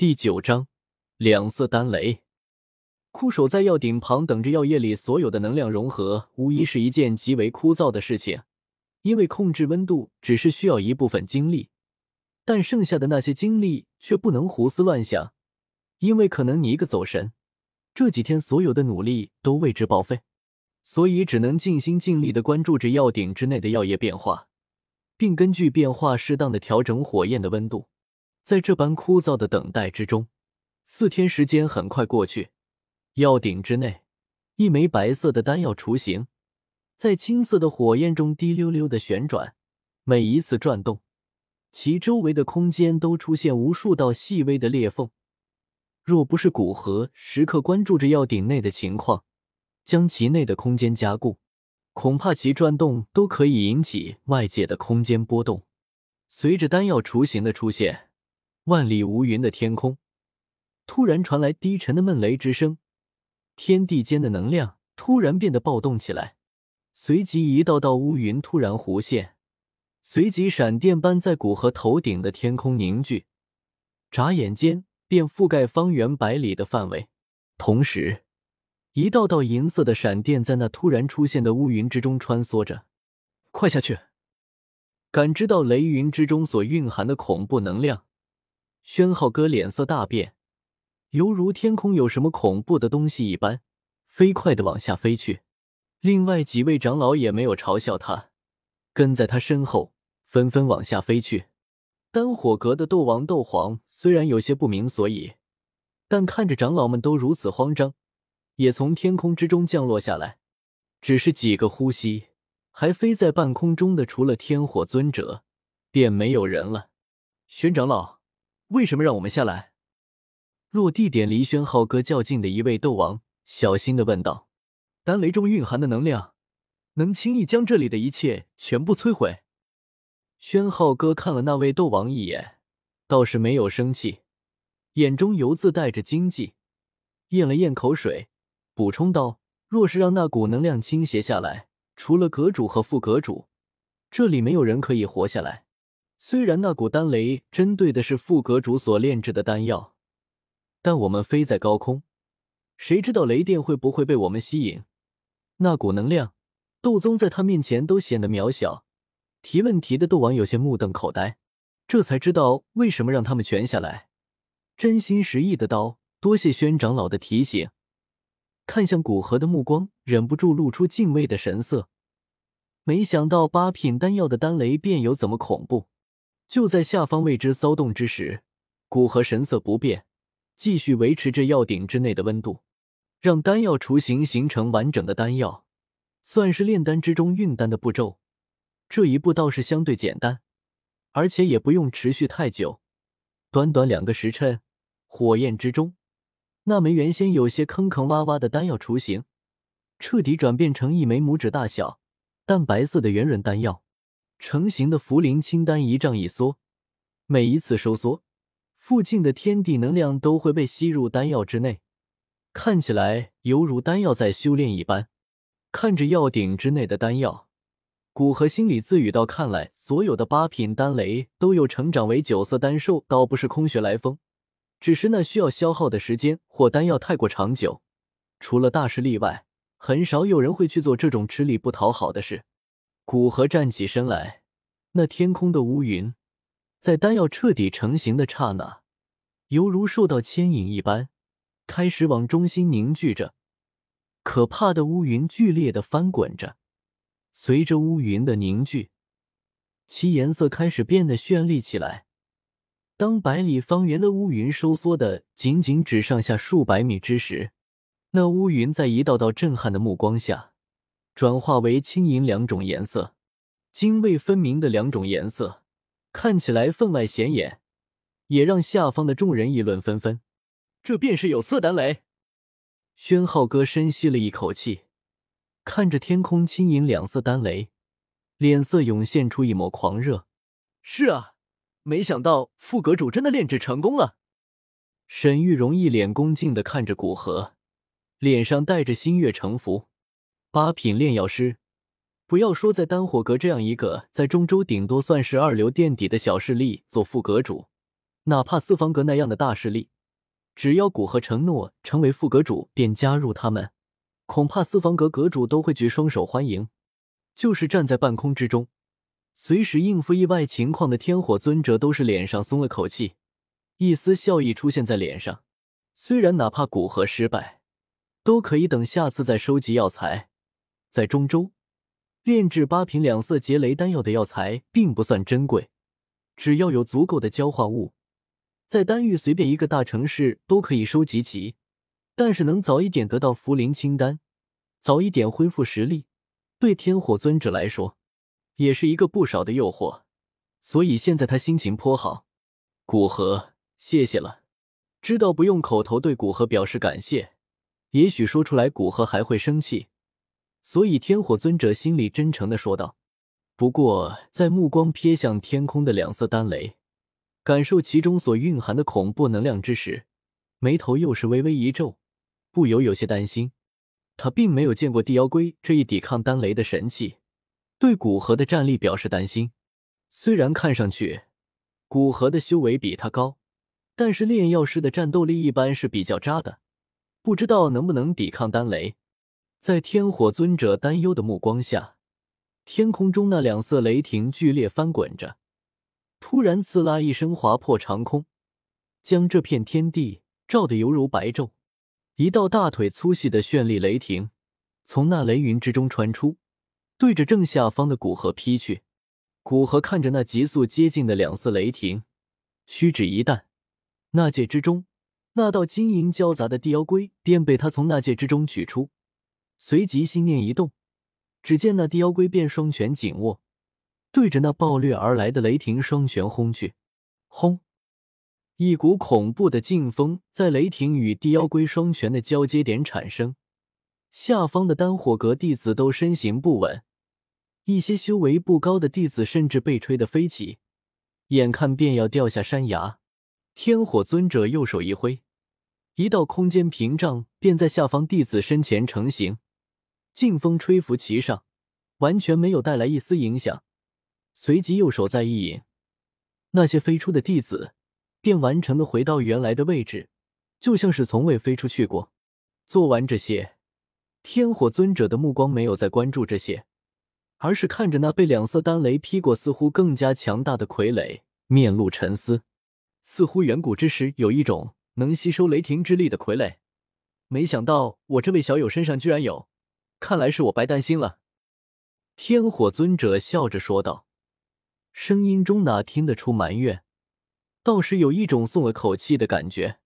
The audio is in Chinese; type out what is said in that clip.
第九章，两色丹雷。枯守在药鼎旁，等着药液里所有的能量融合，无疑是一件极为枯燥的事情。因为控制温度只是需要一部分精力，但剩下的那些精力却不能胡思乱想，因为可能你一个走神，这几天所有的努力都为之报废。所以只能尽心尽力的关注着药鼎之内的药液变化，并根据变化适当的调整火焰的温度。在这般枯燥的等待之中，四天时间很快过去。药鼎之内，一枚白色的丹药雏形在青色的火焰中滴溜溜的旋转。每一次转动，其周围的空间都出现无数道细微的裂缝。若不是古河时刻关注着药鼎内的情况，将其内的空间加固，恐怕其转动都可以引起外界的空间波动。随着丹药雏形的出现。万里无云的天空，突然传来低沉的闷雷之声，天地间的能量突然变得暴动起来，随即一道道乌云突然弧现，随即闪电般在古河头顶的天空凝聚，眨眼间便覆盖方圆百里的范围。同时，一道道银色的闪电在那突然出现的乌云之中穿梭着。快下去！感知到雷云之中所蕴含的恐怖能量。宣浩哥脸色大变，犹如天空有什么恐怖的东西一般，飞快的往下飞去。另外几位长老也没有嘲笑他，跟在他身后，纷纷往下飞去。丹火阁的斗王斗皇虽然有些不明所以，但看着长老们都如此慌张，也从天空之中降落下来。只是几个呼吸，还飞在半空中的除了天火尊者，便没有人了。宣长老。为什么让我们下来？落地点离宣浩哥较近的一位斗王小心的问道：“丹雷中蕴含的能量，能轻易将这里的一切全部摧毁。”宣浩哥看了那位斗王一眼，倒是没有生气，眼中犹自带着惊悸，咽了咽口水，补充道：“若是让那股能量倾斜下来，除了阁主和副阁主，这里没有人可以活下来。”虽然那股丹雷针对的是副阁主所炼制的丹药，但我们飞在高空，谁知道雷电会不会被我们吸引？那股能量，斗宗在他面前都显得渺小。提问题的斗王有些目瞪口呆，这才知道为什么让他们全下来。真心实意的道：“多谢宣长老的提醒。”看向古河的目光忍不住露出敬畏的神色。没想到八品丹药的丹雷便有怎么恐怖。就在下方为之骚动之时，古河神色不变，继续维持着药鼎之内的温度，让丹药雏形形成完整的丹药，算是炼丹之中运丹的步骤。这一步倒是相对简单，而且也不用持续太久，短短两个时辰，火焰之中，那枚原先有些坑坑洼洼的丹药雏形，彻底转变成一枚拇指大小、淡白色的圆润丹药。成型的茯苓清丹一丈一缩，每一次收缩，附近的天地能量都会被吸入丹药之内，看起来犹如丹药在修炼一般。看着药鼎之内的丹药，古河心里自语道：“看来所有的八品丹雷都有成长为九色丹兽，倒不是空穴来风，只是那需要消耗的时间或丹药太过长久。除了大师例外，很少有人会去做这种吃力不讨好的事。”古河站起身来，那天空的乌云，在丹药彻底成型的刹那，犹如受到牵引一般，开始往中心凝聚着。可怕的乌云剧烈的翻滚着，随着乌云的凝聚，其颜色开始变得绚丽起来。当百里方圆的乌云收缩的仅仅只剩下数百米之时，那乌云在一道道震撼的目光下。转化为青银两种颜色，泾渭分明的两种颜色，看起来分外显眼，也让下方的众人议论纷纷。这便是有色丹雷。宣浩哥深吸了一口气，看着天空青银两色丹雷，脸色涌现出一抹狂热。是啊，没想到副阁主真的炼制成功了。沈玉荣一脸恭敬的看着古河，脸上带着心悦诚服。八品炼药师，不要说在丹火阁这样一个在中州顶多算是二流垫底的小势力做副阁主，哪怕四方阁那样的大势力，只要古河承诺成为副阁主，便加入他们，恐怕四方阁阁主都会举双手欢迎。就是站在半空之中，随时应付意外情况的天火尊者，都是脸上松了口气，一丝笑意出现在脸上。虽然哪怕古河失败，都可以等下次再收集药材。在中州，炼制八品两色劫雷丹药的药材并不算珍贵，只要有足够的交换物。在丹域，随便一个大城市都可以收集齐，但是能早一点得到茯苓清丹，早一点恢复实力，对天火尊者来说也是一个不少的诱惑。所以现在他心情颇好。古河，谢谢了。知道不用口头对古河表示感谢，也许说出来古河还会生气，所以天火尊者心里真诚的说道。不过在目光瞥向天空的两色丹雷。感受其中所蕴含的恐怖能量之时，眉头又是微微一皱，不由有些担心。他并没有见过地妖龟这一抵抗丹雷的神器，对古河的战力表示担心。虽然看上去古河的修为比他高，但是炼药师的战斗力一般是比较渣的，不知道能不能抵抗丹雷。在天火尊者担忧的目光下，天空中那两色雷霆剧烈翻滚着。突然，刺啦一声划破长空，将这片天地照得犹如白昼。一道大腿粗细的绚丽雷霆从那雷云之中穿出，对着正下方的古河劈去。古河看着那急速接近的两色雷霆，屈指一弹，那界之中那道晶莹交杂的地妖龟便被他从那界之中取出。随即心念一动，只见那地妖龟便双拳紧握。对着那暴掠而来的雷霆双拳轰去，轰！一股恐怖的劲风在雷霆与地妖龟双拳的交接点产生，下方的丹火阁弟子都身形不稳，一些修为不高的弟子甚至被吹得飞起，眼看便要掉下山崖。天火尊者右手一挥，一道空间屏障便在下方弟子身前成型，劲风吹拂其上，完全没有带来一丝影响。随即右手再一引，那些飞出的弟子便完成了回到原来的位置，就像是从未飞出去过。做完这些，天火尊者的目光没有再关注这些，而是看着那被两色丹雷劈过、似乎更加强大的傀儡，面露沉思。似乎远古之时有一种能吸收雷霆之力的傀儡，没想到我这位小友身上居然有，看来是我白担心了。天火尊者笑着说道。声音中哪听得出埋怨，倒是有一种松了口气的感觉。